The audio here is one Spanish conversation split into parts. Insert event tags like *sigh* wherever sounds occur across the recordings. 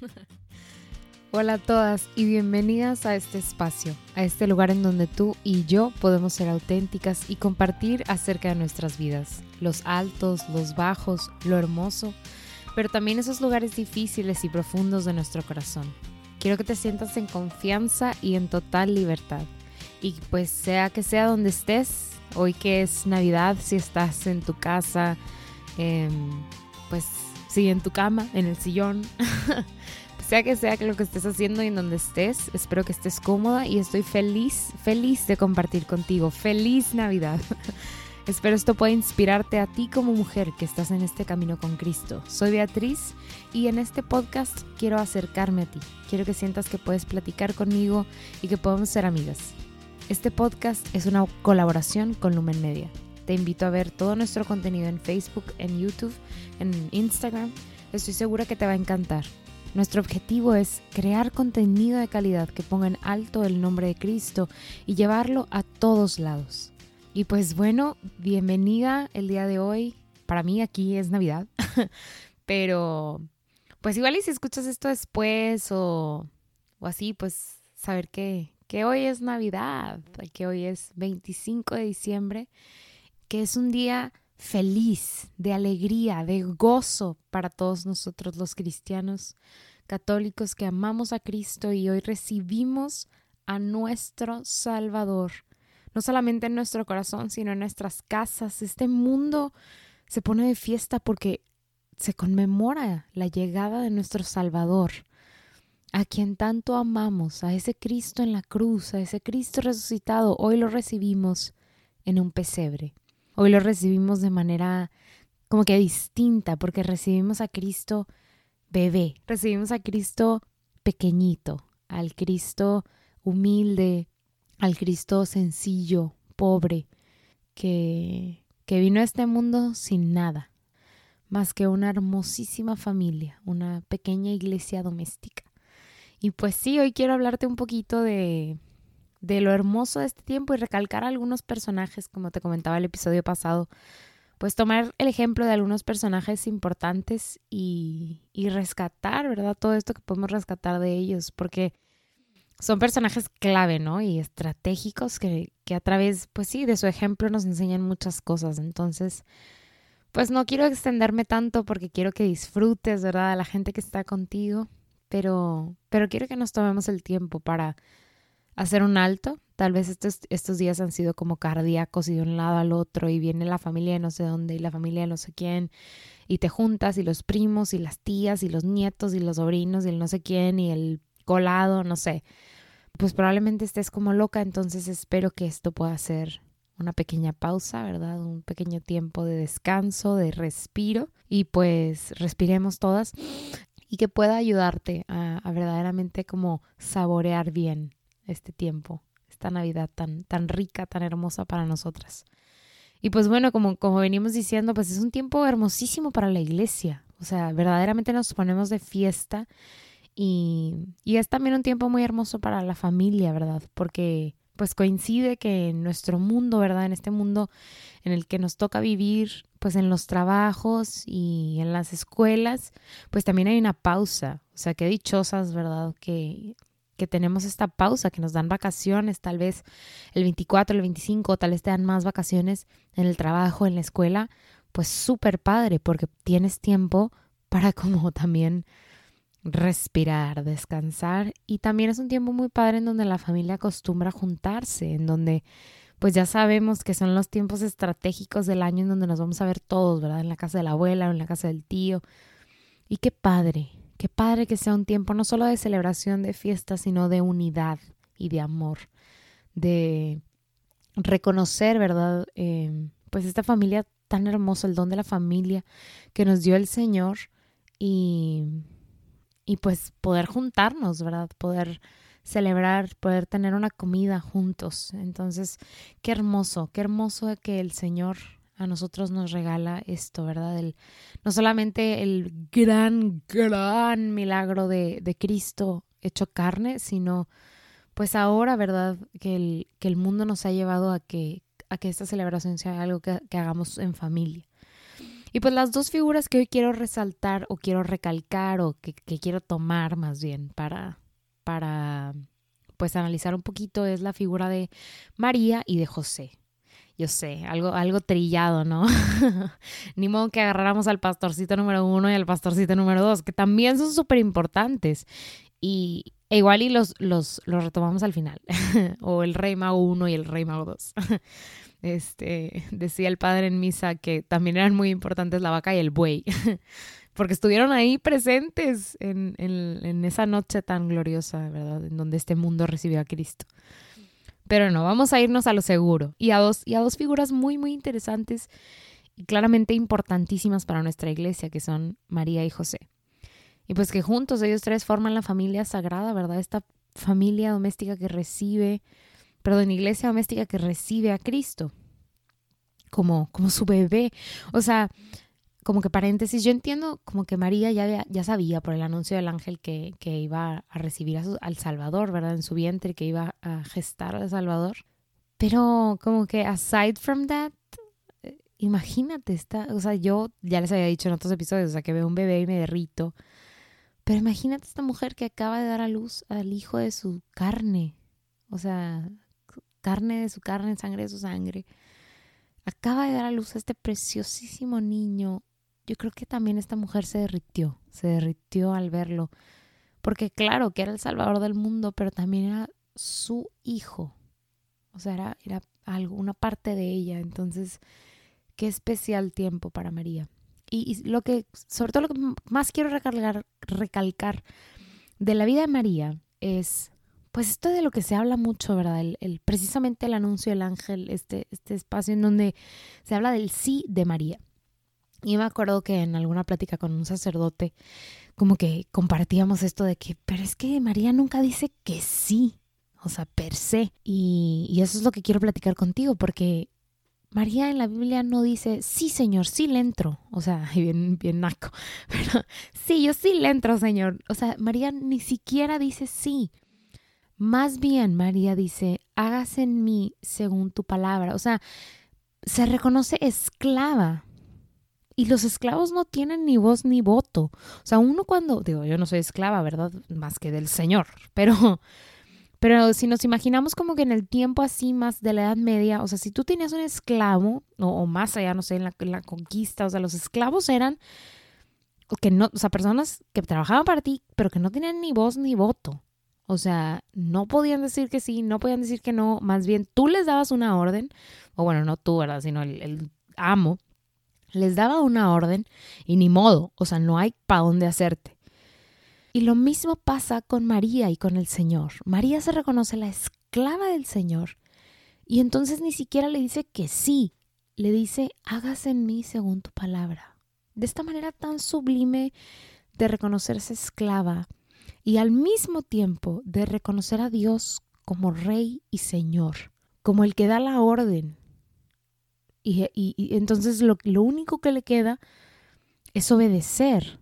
*laughs* Hola a todas y bienvenidas a este espacio, a este lugar en donde tú y yo podemos ser auténticas y compartir acerca de nuestras vidas, los altos, los bajos, lo hermoso, pero también esos lugares difíciles y profundos de nuestro corazón. Quiero que te sientas en confianza y en total libertad. Y pues sea que sea donde estés, hoy que es Navidad, si estás en tu casa, pues sí, en tu cama, en el sillón, *laughs* sea que sea que lo que estés haciendo y en donde estés, espero que estés cómoda y estoy feliz, feliz de compartir contigo. Feliz Navidad. *laughs* espero esto pueda inspirarte a ti como mujer que estás en este camino con Cristo. Soy Beatriz y en este podcast quiero acercarme a ti. Quiero que sientas que puedes platicar conmigo y que podemos ser amigas. Este podcast es una colaboración con Lumen Media. Te invito a ver todo nuestro contenido en Facebook, en YouTube, en Instagram. Estoy segura que te va a encantar. Nuestro objetivo es crear contenido de calidad que ponga en alto el nombre de Cristo y llevarlo a todos lados. Y pues bueno, bienvenida el día de hoy. Para mí aquí es Navidad, *laughs* pero pues igual y si escuchas esto después o, o así, pues saber que, que hoy es Navidad, que hoy es 25 de diciembre, que es un día feliz, de alegría, de gozo para todos nosotros los cristianos católicos que amamos a Cristo y hoy recibimos a nuestro Salvador, no solamente en nuestro corazón, sino en nuestras casas. Este mundo se pone de fiesta porque se conmemora la llegada de nuestro Salvador, a quien tanto amamos, a ese Cristo en la cruz, a ese Cristo resucitado. Hoy lo recibimos en un pesebre. Hoy lo recibimos de manera como que distinta, porque recibimos a Cristo bebé, recibimos a Cristo pequeñito, al Cristo humilde, al Cristo sencillo, pobre, que, que vino a este mundo sin nada, más que una hermosísima familia, una pequeña iglesia doméstica. Y pues sí, hoy quiero hablarte un poquito de, de lo hermoso de este tiempo y recalcar algunos personajes, como te comentaba el episodio pasado, pues tomar el ejemplo de algunos personajes importantes y, y, rescatar, ¿verdad? Todo esto que podemos rescatar de ellos, porque son personajes clave, ¿no? Y estratégicos que, que a través, pues sí, de su ejemplo nos enseñan muchas cosas. Entonces, pues no quiero extenderme tanto porque quiero que disfrutes, ¿verdad? A la gente que está contigo, pero, pero quiero que nos tomemos el tiempo para hacer un alto. Tal vez estos, estos días han sido como cardíacos y de un lado al otro y viene la familia de no sé dónde y la familia de no sé quién y te juntas y los primos y las tías y los nietos y los sobrinos y el no sé quién y el colado, no sé. Pues probablemente estés como loca, entonces espero que esto pueda ser una pequeña pausa, ¿verdad? Un pequeño tiempo de descanso, de respiro y pues respiremos todas y que pueda ayudarte a, a verdaderamente como saborear bien este tiempo, esta Navidad tan, tan rica, tan hermosa para nosotras. Y pues bueno, como, como venimos diciendo, pues es un tiempo hermosísimo para la iglesia. O sea, verdaderamente nos ponemos de fiesta y, y es también un tiempo muy hermoso para la familia, ¿verdad? Porque pues coincide que en nuestro mundo, ¿verdad? En este mundo en el que nos toca vivir, pues en los trabajos y en las escuelas, pues también hay una pausa. O sea, qué dichosas, ¿verdad? Que que tenemos esta pausa, que nos dan vacaciones, tal vez el 24, el 25, tal vez te dan más vacaciones en el trabajo, en la escuela, pues súper padre, porque tienes tiempo para *laughs* como también respirar, descansar y también es un tiempo muy padre en donde la familia acostumbra juntarse, en donde pues ya sabemos que son los tiempos estratégicos del año en donde nos vamos a ver todos, ¿verdad? En la casa de la abuela o en la casa del tío. Y qué padre, Qué padre que sea un tiempo no solo de celebración, de fiesta, sino de unidad y de amor, de reconocer, ¿verdad? Em, pues esta familia tan hermosa, el don de la familia que nos dio el Señor y, y pues poder juntarnos, ¿verdad? Poder celebrar, poder tener una comida juntos. Entonces, qué hermoso, qué hermoso que el Señor a nosotros nos regala esto, ¿verdad? El, no solamente el gran, gran milagro de, de, Cristo hecho carne, sino pues ahora, ¿verdad? Que el, que el mundo nos ha llevado a que, a que esta celebración sea algo que, que hagamos en familia. Y pues las dos figuras que hoy quiero resaltar o quiero recalcar o que, que quiero tomar más bien para, para pues analizar un poquito es la figura de María y de José. Yo sé, algo, algo trillado, ¿no? *laughs* Ni modo que agarráramos al pastorcito número uno y al pastorcito número dos, que también son súper importantes. Y e igual y los, los, los retomamos al final. *laughs* o el rey mago uno y el rey mago dos. *laughs* este, decía el padre en misa que también eran muy importantes la vaca y el buey. porque estuvieron ahí presentes en, en, esa noche tan gloriosa, ¿verdad? En donde este mundo recibió a Cristo. Pero no, vamos a irnos a lo seguro y a dos, y a dos figuras muy, muy interesantes y claramente importantísimas para nuestra iglesia, que son María y José. Y pues que juntos ellos tres forman la familia sagrada, ¿verdad? Esta familia doméstica que recibe, perdón, iglesia doméstica que recibe a Cristo como, como su bebé. O sea, como que paréntesis, yo entiendo como que María ya, ya sabía por el anuncio del ángel que, que iba a recibir a al Salvador, ¿verdad? En su vientre, que iba a gestar al Salvador. Pero como que aside from that, eh, imagínate, esta, o sea, yo ya les había dicho en otros episodios, o sea, que veo un bebé y me derrito. Pero imagínate esta mujer que acaba de dar a luz al hijo de su carne, o sea, carne de su carne, sangre de su sangre. Acaba de dar a luz a este preciosísimo niño yo creo que también esta mujer se derritió, se derritió al verlo, porque claro que era el salvador del mundo, pero también era su hijo, o sea, era, era algo, una parte de ella, entonces, qué especial tiempo para María. Y, lo que, sobre todo lo que más quiero recalcar, recalcar de la vida de María es, pues esto de lo que se habla mucho, ¿verdad? El, el, precisamente el anuncio del ángel, este, este espacio en donde se habla del sí de María. Y me acuerdo que en alguna plática con un sacerdote, como que compartíamos esto de que, pero es que María nunca dice que sí, o sea, per se. Y, eso es lo que quiero platicar contigo, porque María en la Biblia no dice, sí, Señor, sí le entro. O sea, *laughs* bien, bien naco. *laughs* Pero sí, yo sí le entro, Señor. O sea, María ni siquiera dice sí. Más bien, María dice, hágase en mí según tu palabra. O sea, se reconoce esclava y los esclavos no tienen ni voz ni voto. O sea, uno cuando, digo, yo no soy esclava, ¿verdad? Más que del Señor, *laughs* pero, pero si nos imaginamos como que en el tiempo así más de la Edad Media, o sea, si tú tenías un esclavo, o, más allá, no sé, en la, la, conquista, o sea, los esclavos eran, que no, o sea, personas que trabajaban para ti, pero que no tenían ni voz ni voto. O sea, no podían decir que sí, no podían decir que no, más bien tú les dabas una orden, o bueno, no tú, ¿verdad? Sino el amo les daba una orden y ni modo, o sea, no hay para dónde hacerte. Y lo mismo pasa con María y con el Señor. María se reconoce la esclava del Señor y entonces ni siquiera le dice que sí, le dice, hágase en mí según tu palabra. De esta manera tan sublime de reconocerse esclava y al mismo tiempo de reconocer a Dios como Rey y Señor, como el que da la orden, y, entonces lo, lo único que le queda es obedecer.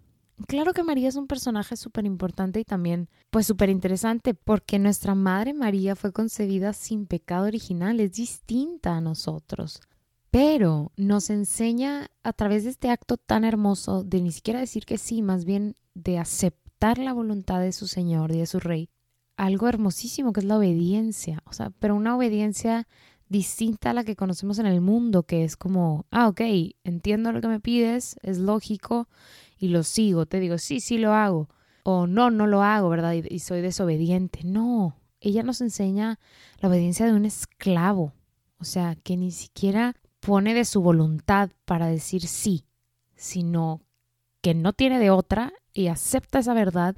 Claro que María es un personaje súper importante y también pues súper interesante porque nuestra Madre María fue concebida sin pecado original, es distinta a nosotros. Pero nos enseña a través de este acto tan hermoso de ni siquiera decir que sí, más bien de aceptar la voluntad de su Señor y de su Rey, algo hermosísimo que es la obediencia, o sea, pero una obediencia distinta a la que conocemos en el mundo, que es como, ah, ok, entiendo lo que me pides, es lógico y lo sigo. Te digo, sí, sí lo hago. O no, no lo hago, ¿verdad? Y, soy desobediente. No, ella nos enseña la obediencia de un esclavo. O sea, que ni siquiera pone de su voluntad para decir sí, sino que no tiene de otra y acepta esa verdad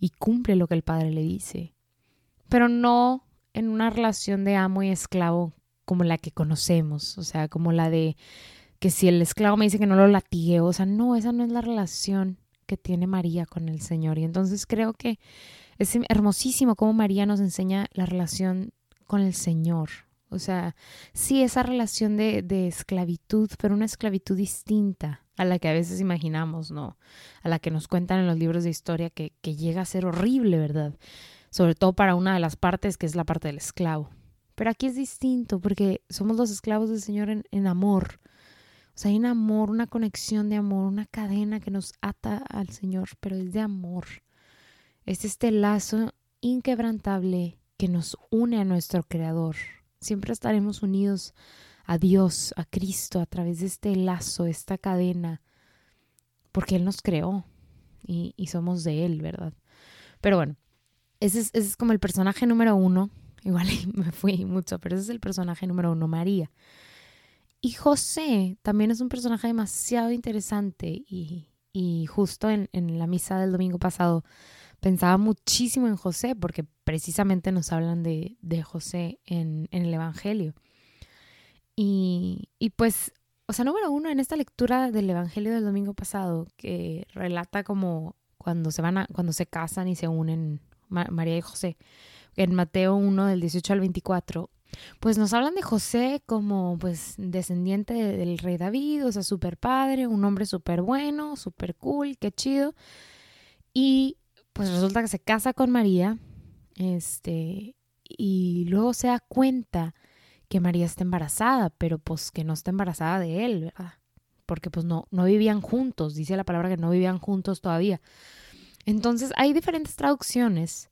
y cumple lo que el padre le dice. Pero no en una relación de amo y esclavo como la que conocemos, o sea, como la de que si el esclavo me dice que no lo latigue, o sea, no, esa no es la relación que tiene María con el Señor. Y entonces creo que es hermosísimo cómo María nos enseña la relación con el Señor. O sea, sí, esa relación de, de esclavitud, pero una esclavitud distinta a la que a veces imaginamos, ¿no? A la que nos cuentan en los libros de historia que, que llega a ser horrible, ¿verdad? Sobre todo para una de las partes que es la parte del esclavo. Pero aquí es distinto porque somos los esclavos del Señor en, amor. O sea, hay un amor, una conexión de amor, una cadena que nos ata al Señor, pero es de amor. Es este lazo inquebrantable que nos une a nuestro Creador. Siempre estaremos unidos a Dios, a Cristo, a través de este lazo, esta cadena, porque Él nos creó y, somos de Él, ¿verdad? Pero bueno, ese es, ese es como el personaje número uno. Igual me fui mucho, pero ese es el personaje número uno, María. Y José también es un personaje demasiado interesante y, justo en, la misa del domingo pasado pensaba muchísimo en José porque precisamente nos hablan de, José en, el Evangelio. Y, y, pues, o sea, número uno, en esta lectura del Evangelio del domingo pasado, que relata como cuando se van a, cuando se casan y se unen María y José, en Mateo 1 del 18 al 24, pues nos hablan de José como pues descendiente del rey David, o sea, súper padre, un hombre súper bueno, súper cool, qué chido. Y pues resulta que se casa con María, este, y luego se da cuenta que María está embarazada, pero pues que no está embarazada de él, ¿verdad? Porque pues no, no vivían juntos, dice la palabra que no vivían juntos todavía. Entonces hay diferentes traducciones,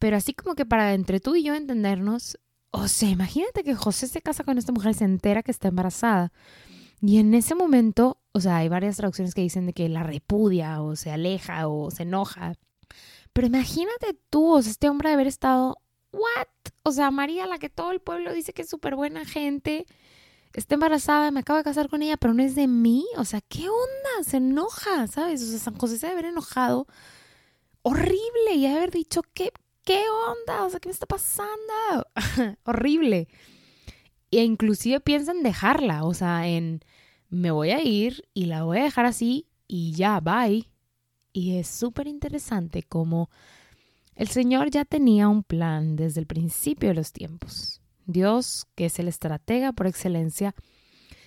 pero así como que para entre tú y yo entendernos, o sea, imagínate que José se casa con esta mujer y se entera que está embarazada. Y en ese momento, o sea, hay varias traducciones que dicen de que la repudia o se aleja o se enoja. Pero imagínate tú, o sea, este hombre de haber estado, ¿what? O sea, María, la que todo el pueblo dice que es súper buena gente, está embarazada, me acabo de casar con ella, pero no es de mí. O sea, ¿qué onda? Se enoja, ¿sabes? O sea, San José se debe haber enojado horrible y haber dicho, ¿qué, ¿qué onda? O sea, ¿qué me está pasando? *laughs* Horrible. E inclusive piensa en dejarla, o sea, en me voy a ir y la voy a dejar así y ya, bye. Y es súper interesante como el Señor ya tenía un plan desde el principio de los tiempos. Dios, que es el estratega por excelencia,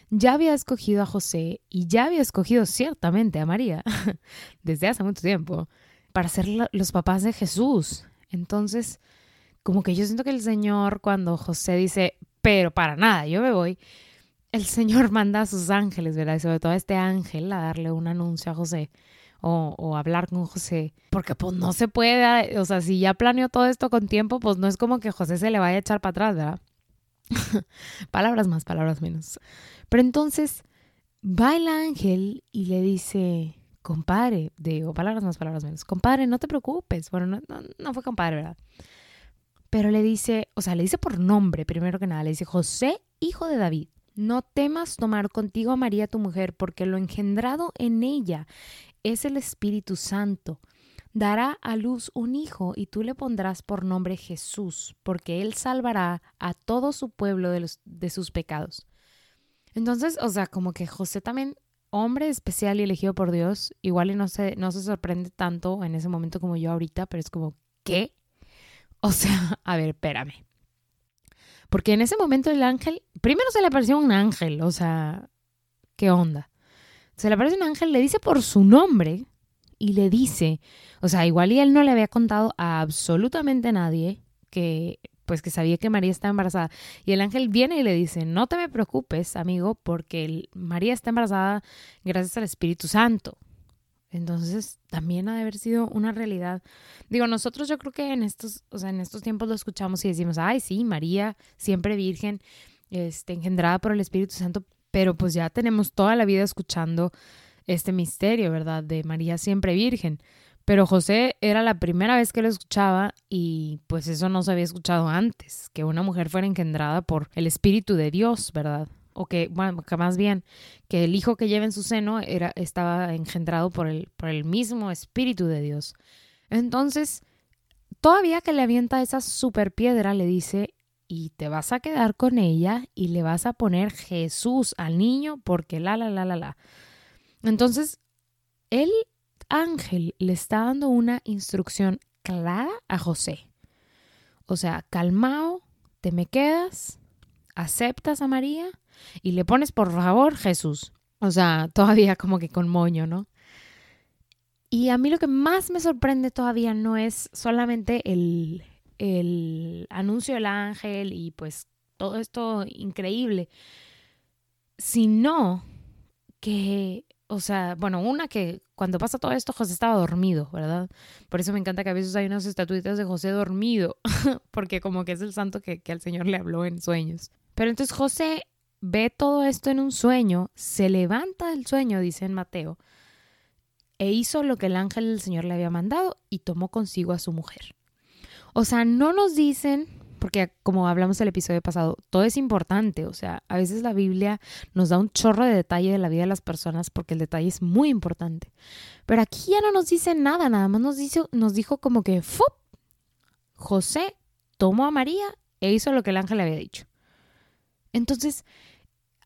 ya había escogido a José y ya había escogido ciertamente a María *laughs* desde hace mucho tiempo para ser los papás de Jesús. Entonces, como que yo siento que el Señor, cuando José dice, pero para nada, yo me voy, el Señor *laughs* manda a sus ángeles, ¿verdad? Y sobre todo a este ángel a darle un anuncio a José o, hablar con José, porque pues no se puede, o sea, si ya planeó todo esto con tiempo, pues no es como que José se le vaya a echar para atrás, ¿verdad? *laughs* palabras más, palabras menos. Pero entonces va el ángel y le dice, compadre, digo, palabras más, palabras menos, compadre, no te preocupes. Bueno, no, no, fue compadre, ¿verdad? Pero le dice, o sea, le dice por nombre, primero que nada, le dice, José, hijo de David, no temas tomar contigo a María tu mujer, porque lo engendrado en ella es el Espíritu Santo. Dará a luz un hijo y tú le pondrás por nombre Jesús, porque él salvará a todo su pueblo de, los, de sus pecados. Entonces, o sea, como que José también hombre especial y elegido por Dios, igual y no se, no se sorprende tanto en ese momento como yo ahorita, pero es como, ¿qué? O sea, *laughs* a ver, espérame. Porque en ese momento el ángel, primero se le apareció un ángel, o sea, ¿qué onda? Se le aparece un ángel, le dice por su nombre y le dice, o sea, igual y él no le había contado a absolutamente nadie que pues que sabía que María está embarazada. Y el ángel viene y le dice, no te me preocupes, amigo, porque María está embarazada gracias al Espíritu Santo. Entonces, también ha de haber sido una realidad. Digo, nosotros yo creo que en estos, o sea, en estos tiempos lo escuchamos y decimos, ay, sí, María, siempre virgen, este, engendrada por el Espíritu Santo, pero pues ya tenemos toda la vida escuchando este misterio, ¿verdad? De María siempre virgen. Pero José era la primera vez que lo escuchaba y pues eso no se había escuchado antes, que una mujer fuera engendrada por el Espíritu de Dios, ¿verdad? O que, bueno, que más bien, que el hijo que lleva en su seno era, estaba engendrado por el, por el mismo Espíritu de Dios. Entonces, todavía que le avienta esa super piedra, le dice, y te vas a quedar con ella y le vas a poner Jesús al niño porque la, la, la, la, la. Entonces, él ángel le está dando una instrucción clara a José. O sea, calmao, te me quedas, aceptas a María y le pones por favor Jesús. O sea, todavía como que con moño, ¿no? Y a mí lo que más me sorprende todavía no es solamente el, el anuncio del ángel y pues todo esto increíble, sino que, o sea, bueno, una que cuando pasa todo esto José estaba dormido, ¿verdad? Por eso me encanta que a veces hay unas estatuitas de José dormido, *laughs* porque como que es el santo que, que al Señor le habló en sueños. Pero entonces José ve todo esto en un sueño, se levanta del sueño, dice en Mateo, e hizo lo que el ángel del Señor le había mandado y tomó consigo a su mujer. O sea, no nos dicen, porque como hablamos el episodio pasado, todo es importante, o sea, a veces la Biblia nos da un chorro de detalle de la vida de las personas porque el detalle es muy importante. Pero aquí ya no nos dice nada, nada más nos, dice, nos dijo como que ¡fup! José tomó a María e hizo lo que el ángel le había dicho. Entonces,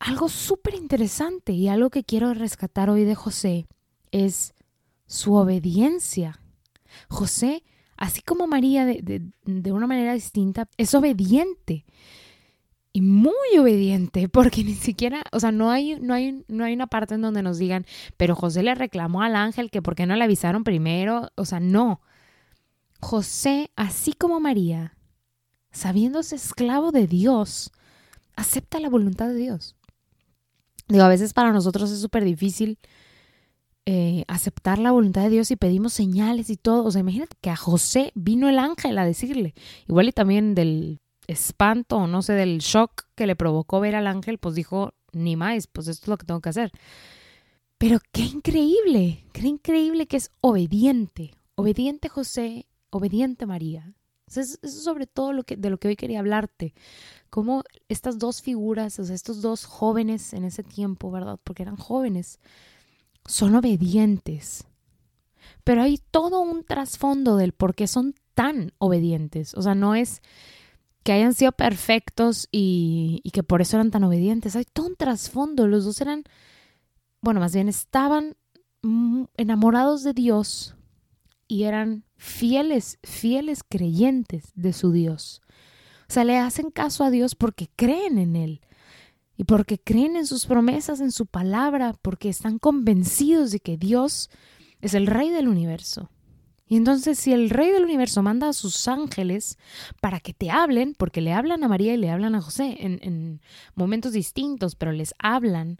algo súper interesante y algo que quiero rescatar hoy de José es su obediencia. José, así como María de, una manera distinta, es obediente y muy obediente, porque ni siquiera, o sea, no hay, no hay, no hay una parte en donde nos digan, pero José le reclamó al ángel que por qué no le avisaron primero, o sea, no. José, así como María, sabiéndose esclavo de Dios, acepta la voluntad de Dios. Digo, a veces para nosotros es súper difícil eh, aceptar la voluntad de Dios y pedimos señales y todo. O sea, imagínate que a José vino el ángel a decirle, igual y también del espanto o no sé, del shock que le provocó ver al ángel, pues dijo, ni más, pues esto es lo que tengo que hacer. Pero qué increíble, qué increíble que es obediente, obediente José, obediente María. Eso es, sobre todo lo que, de lo que hoy quería hablarte. Cómo estas dos figuras, o sea, estos dos jóvenes en ese tiempo, ¿verdad? Porque eran jóvenes, son obedientes. Pero hay todo un trasfondo del por qué son tan obedientes. O sea, no es que hayan sido perfectos y, que por eso eran tan obedientes. Hay todo un trasfondo. Los dos eran, bueno, más bien estaban enamorados de Dios y eran fieles, fieles creyentes de su Dios. O sea, le hacen caso a Dios porque creen en Él y porque creen en sus promesas, en su palabra, porque están convencidos de que Dios es el rey del universo. Y entonces si el rey del universo manda a sus ángeles para que te hablen, porque le hablan a María y le hablan a José en, en momentos distintos, pero les hablan,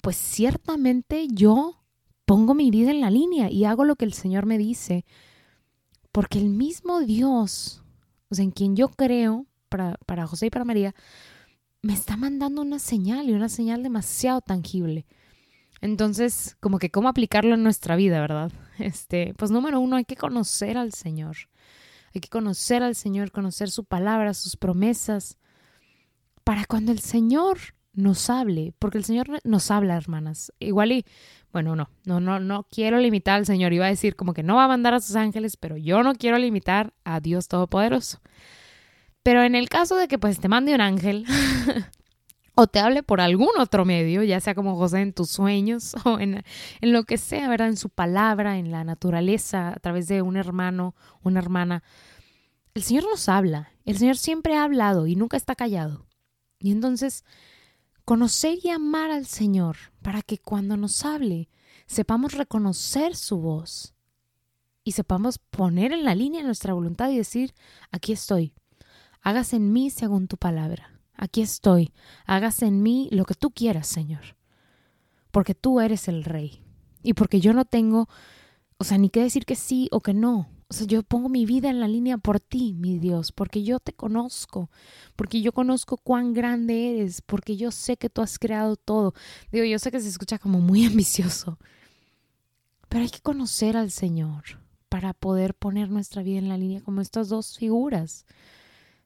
pues ciertamente yo pongo mi vida en la línea y hago lo que el Señor me dice, porque el mismo Dios, o sea, en quien yo creo, para, para José y para María, me está mandando una señal y una señal demasiado tangible. Entonces, como que cómo aplicarlo en nuestra vida, ¿verdad? Este, pues número uno, hay que conocer al Señor. Hay que conocer al Señor, conocer su palabra, sus promesas, para cuando el Señor nos hable, porque el Señor nos habla, hermanas. Igual y, bueno, no, no, no, no quiero limitar al Señor. Iba a decir como que no va a mandar a sus ángeles, pero yo no quiero limitar a Dios Todopoderoso. Pero en el caso de que pues te mande un ángel *laughs* o te hable por algún otro medio, ya sea como José en tus sueños *laughs* o en, en lo que sea, ¿verdad? En su palabra, en la naturaleza, a través de un hermano, una hermana, el Señor nos habla. El Señor siempre ha hablado y nunca está callado. Y entonces conocer y amar al Señor para que cuando nos hable sepamos reconocer su voz y sepamos poner en la línea nuestra voluntad y decir, aquí estoy, hágase en mí según tu palabra, aquí estoy, hágase en mí lo que tú quieras, Señor, porque tú eres el Rey. Y porque yo no tengo, o sea, ni qué decir que sí o que no, o sea, yo pongo mi vida en la línea por ti, mi Dios, porque yo te conozco, porque yo conozco cuán grande eres, porque yo sé que tú has creado todo. Digo, yo sé que se escucha como muy *laughs* ambicioso, pero hay que conocer al Señor para poder poner nuestra vida en la línea como estas dos figuras,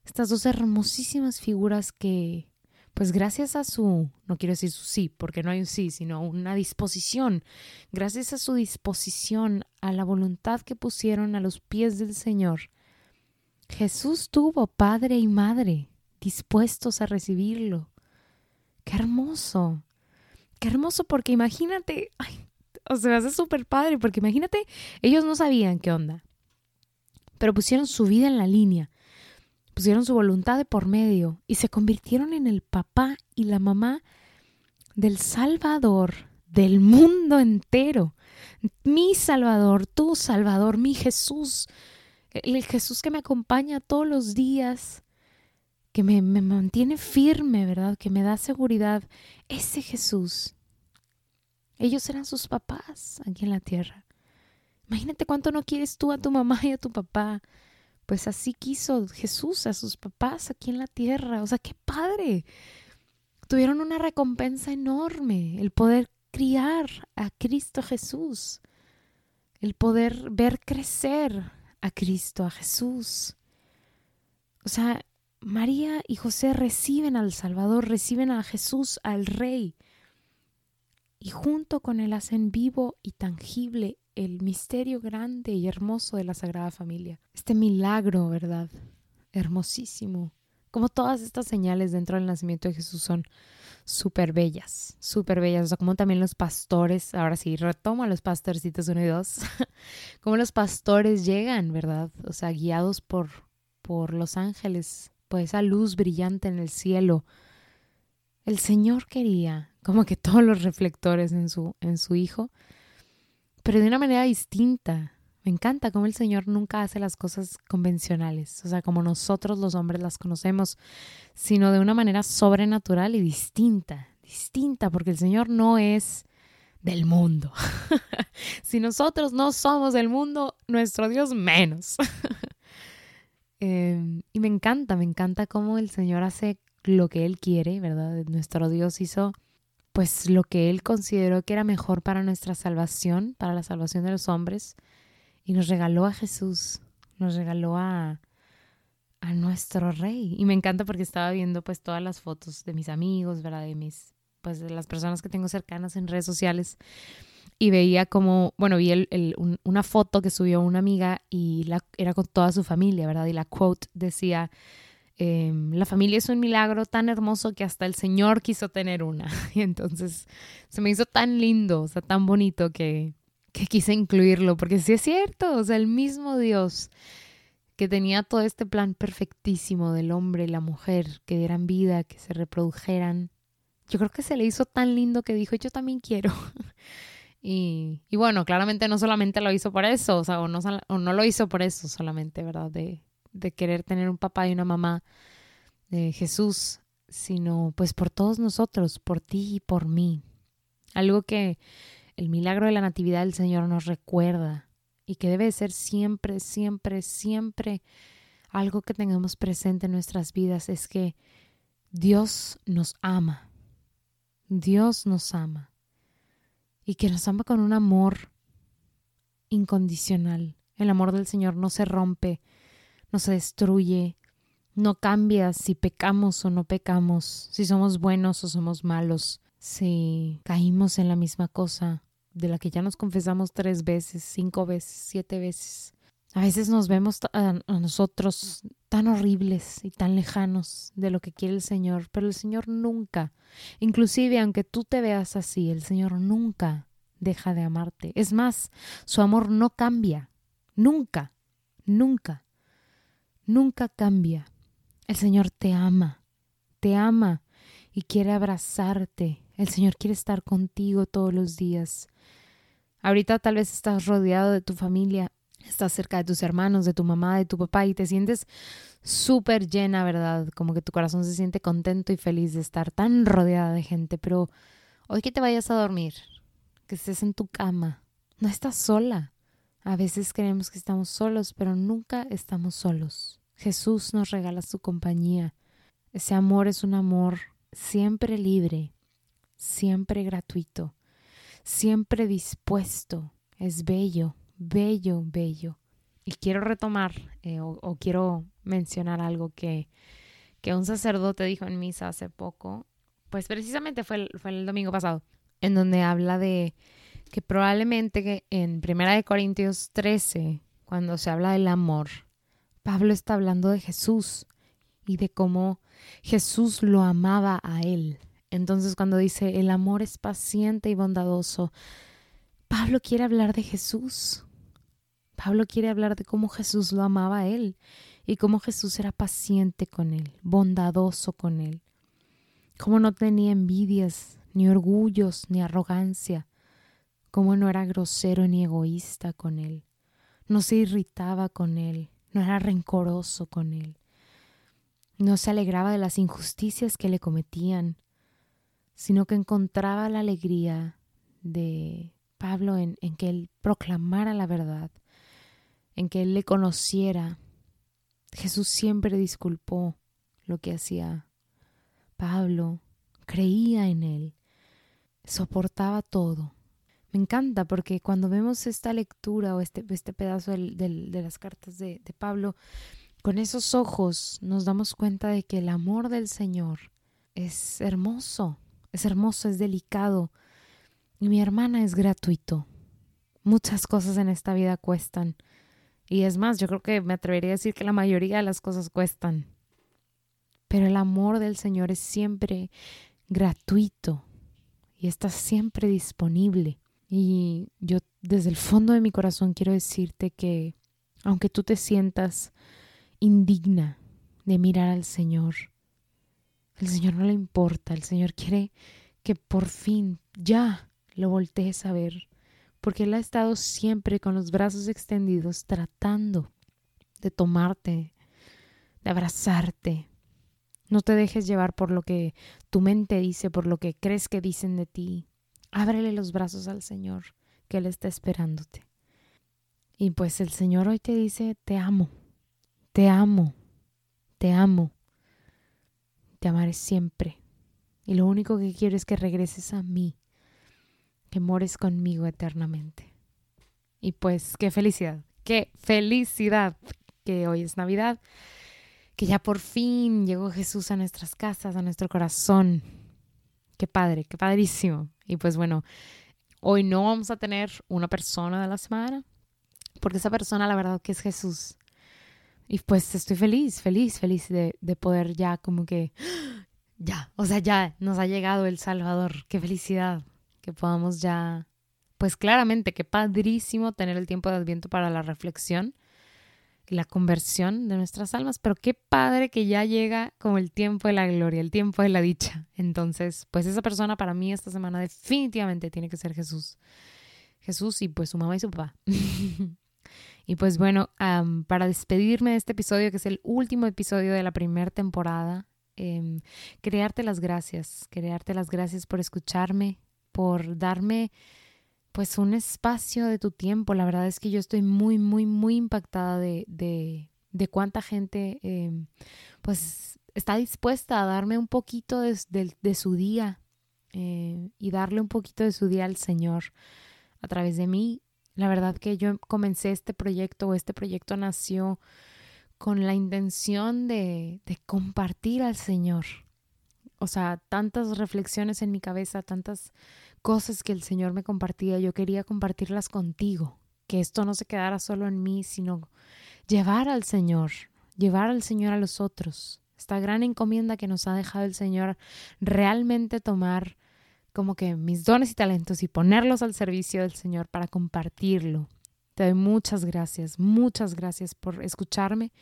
estas dos hermosísimas figuras que pues gracias a su, no quiero decir su sí, porque no hay un sí, sino una disposición, gracias a su disposición, a la voluntad que pusieron a los pies del Señor, Jesús tuvo padre y madre dispuestos a recibirlo. Qué hermoso, qué hermoso, porque imagínate, ay, o sea, hace súper padre, porque imagínate, ellos no sabían qué onda, pero pusieron su vida en la línea pusieron su voluntad de por medio y se convirtieron en el papá y la mamá del Salvador del mundo entero. Mi Salvador, tu Salvador, mi Jesús, el Jesús que me acompaña todos los días, que me, mantiene firme, ¿verdad? Que me da seguridad. Ese Jesús Ellos eran sus papás aquí en la tierra. Imagínate cuánto no quieres tú a tu mamá y a tu papá. Pues así quiso Jesús a sus papás aquí en la tierra. O sea, qué padre. Tuvieron una recompensa enorme, el poder criar a Cristo Jesús, el poder ver crecer a Cristo, a Jesús. O sea, María y José reciben al Salvador, reciben a Jesús, al Rey, y junto con él hacen vivo y tangible el misterio grande y hermoso de la Sagrada Familia. Este milagro, ¿verdad? Hermosísimo. Como todas estas señales dentro del nacimiento de Jesús son súper bellas, súper bellas. O sea, como también los pastores, ahora sí, retomo a los pastorcitos uno y dos, *laughs* como los pastores llegan, ¿verdad? O sea, guiados por, por los ángeles, por esa luz brillante en el cielo. El Señor quería como que todos los reflectores en su, en su Hijo pero de una manera distinta. Me encanta cómo el Señor nunca hace las cosas convencionales, o sea, como nosotros los hombres las conocemos, sino de una manera sobrenatural y distinta, distinta, porque el Señor no es del mundo. *laughs* si nosotros no somos del mundo, nuestro Dios menos. *laughs* Em, y me encanta, me encanta cómo el Señor hace lo que Él quiere, ¿verdad? Nuestro Dios hizo pues lo que él consideró que era mejor para nuestra salvación, para la salvación de los hombres, y nos regaló a Jesús, nos regaló a, a nuestro rey. Y me encanta porque estaba viendo pues todas las fotos de mis amigos, ¿verdad? De mis, pues de las personas que tengo cercanas en redes sociales. Y veía como, bueno, vi el, una foto que subió una amiga y la, era con toda su familia, ¿verdad? Y la quote decía, Em, la familia es un milagro tan hermoso que hasta el Señor quiso tener una. *laughs* Y entonces se me hizo tan lindo, o sea, tan bonito que, que quise incluirlo, porque sí es cierto, o sea, el mismo Dios que tenía todo este plan perfectísimo del hombre y la mujer, que dieran vida, que se reprodujeran, yo creo que se le hizo tan lindo que dijo, yo también quiero. *laughs* Y, y bueno, claramente no solamente lo hizo por eso, o sea, o no, o no lo hizo por eso solamente, ¿verdad? De querer tener un papá y una mamá de Jesús, sino pues por todos nosotros, por ti y por mí. Algo que el milagro de la Natividad del Señor nos recuerda y que debe ser siempre, siempre, siempre algo que tengamos presente en nuestras vidas es que Dios nos ama. Dios nos ama. Y que nos ama con un amor incondicional. El amor del Señor no se rompe no se destruye, no cambia si pecamos o no pecamos, si somos buenos o somos malos, si caímos en la misma cosa de la que ya nos confesamos tres veces, cinco veces, siete veces. A veces nos vemos a, nosotros tan horribles y tan lejanos de lo que quiere el Señor, pero el Señor nunca, inclusive aunque tú te veas así, el Señor nunca deja de amarte. Es más, su amor no cambia, nunca, nunca nunca cambia. El Señor te ama, te ama y quiere abrazarte. El Señor quiere estar contigo todos los días. Ahorita tal vez estás rodeado de tu familia, estás cerca de tus hermanos, de tu mamá, de tu papá y te sientes súper llena, ¿verdad? Como que tu corazón se siente contento y feliz de estar tan rodeada de gente. Pero hoy que te vayas a dormir, que estés en tu cama, no estás sola. A veces creemos que estamos solos, pero nunca estamos solos. Jesús nos regala su compañía. Ese amor es un amor siempre libre, siempre gratuito, siempre dispuesto. Es bello, bello, bello. Y quiero retomar eh, o, quiero mencionar algo que, que un sacerdote dijo en misa hace poco, pues precisamente fue el, fue el domingo pasado, en donde habla de que probablemente en Primera de Corintios 13, cuando se habla del amor, Pablo está hablando de Jesús y de cómo Jesús lo amaba a él. Entonces cuando dice el amor es paciente y bondadoso, Pablo quiere hablar de Jesús. Pablo quiere hablar de cómo Jesús lo amaba a él y cómo Jesús era paciente con él, bondadoso con él, cómo no tenía envidias, ni orgullos, ni arrogancia, cómo no era grosero ni egoísta con él, no se irritaba con él, no era rencoroso con él, no se alegraba de las injusticias que le cometían, sino que encontraba la alegría de Pablo en, en que él proclamara la verdad, en que él le conociera. Jesús siempre disculpó lo que hacía Pablo, creía en él, soportaba todo. Me encanta porque cuando vemos esta lectura o este, este pedazo de las cartas de, de Pablo, con esos ojos nos damos cuenta de que el amor del Señor es hermoso, es hermoso, es delicado. Y mi hermana es gratuito. Muchas cosas en esta vida cuestan. Y es más, yo creo que me atrevería a decir que la mayoría de las cosas cuestan. Pero el amor del Señor es siempre gratuito y está siempre disponible. Y yo desde el fondo de mi corazón quiero decirte que aunque tú te sientas indigna de mirar al Señor, el Señor no le importa, el Señor quiere que por fin ya lo voltees a ver, porque Él ha estado siempre con los brazos extendidos tratando de tomarte, de abrazarte, no te dejes llevar por lo que tu mente dice, por lo que crees que dicen de ti. Ábrele los brazos al Señor, que Él está esperándote. Y pues el Señor hoy te dice, te amo, te amo, te amo, te amaré siempre. Y lo único que quiero es que regreses a mí, que mores conmigo eternamente. Y pues qué felicidad, qué felicidad que hoy es Navidad que ya por fin llegó Jesús a nuestras casas, a nuestro corazón. Qué padre, qué padrísimo. Y pues bueno, hoy no vamos a tener una persona de la semana, porque esa persona la verdad que es Jesús. Y pues estoy feliz, feliz, feliz de, de poder ya como que, *gasps* ya, o sea, ya nos ha llegado el Salvador. Qué felicidad que podamos ya, pues claramente, qué padrísimo tener el tiempo de Adviento para la reflexión la conversión de nuestras almas, pero qué padre que ya llega como el tiempo de la gloria, el tiempo de la dicha. Entonces, pues esa persona para mí esta semana definitivamente tiene que ser Jesús. Jesús y pues su mamá y su papá. *laughs* y pues bueno, para despedirme de este episodio, que es el último episodio de la primera temporada, eh, quería las gracias, quería las gracias por escucharme, por darme pues un espacio de tu tiempo. La verdad es que yo estoy muy, muy, muy impactada de, de, de cuánta gente em, pues está dispuesta a darme un poquito de, su día eh, y darle un poquito de su día al Señor a través de mí. La verdad que yo comencé este proyecto o este proyecto nació con la intención de, de compartir al Señor. O sea, tantas reflexiones en mi cabeza, tantas cosas que el Señor me compartía, yo quería compartirlas contigo, que esto no se quedara solo en mí, sino llevar al Señor, llevar al Señor a los otros. Esta gran encomienda que nos ha dejado el Señor, realmente tomar como que mis dones y talentos y ponerlos al servicio del Señor para compartirlo. Te doy muchas gracias, muchas gracias por escucharme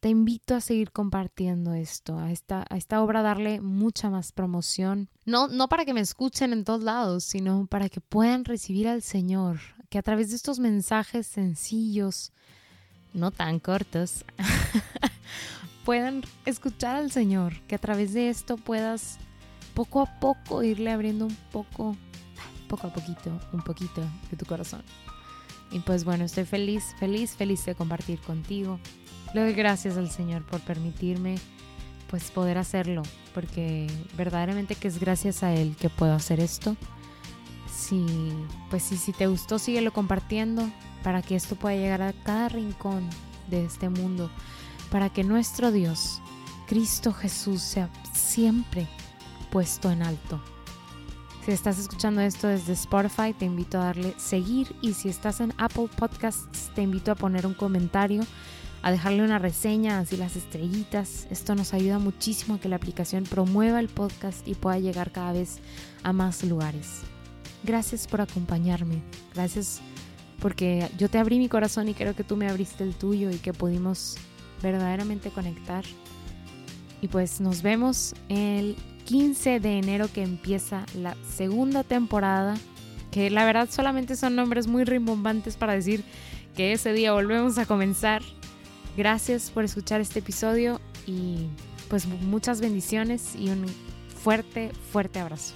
te invito a seguir compartiendo esto, a esta, a esta obra darle mucha más promoción. No, no para que me escuchen en todos lados, sino para que puedan recibir al Señor, que a través de estos mensajes sencillos, no tan cortos, *laughs* puedan escuchar al Señor, que a través de esto puedas poco a poco irle abriendo un poco, poco a poquito, un poquito de tu corazón. Y pues bueno, estoy feliz, feliz, feliz de compartir contigo. Le doy gracias al Señor por permitirme pues poder hacerlo, porque verdaderamente que es gracias a Él que puedo hacer esto. Si, pues si, si te gustó, síguelo compartiendo para que esto pueda llegar a cada rincón de este mundo, para que nuestro Dios, Cristo Jesús, sea siempre puesto en alto. Si estás escuchando esto desde Spotify, te invito a darle seguir y si estás en Apple Podcasts, te invito a poner un comentario a dejarle una reseña, así las estrellitas. Esto nos ayuda muchísimo a que la aplicación promueva el podcast y pueda llegar cada vez a más lugares. Gracias por acompañarme. Gracias porque yo te abrí mi corazón y creo que tú me abriste el tuyo y que pudimos verdaderamente conectar. Y pues nos vemos el 15 de enero que empieza la segunda temporada, que la verdad solamente son nombres muy rimbombantes para decir que ese día volvemos a comenzar Gracias por escuchar este episodio y pues muchas bendiciones y un fuerte, fuerte abrazo.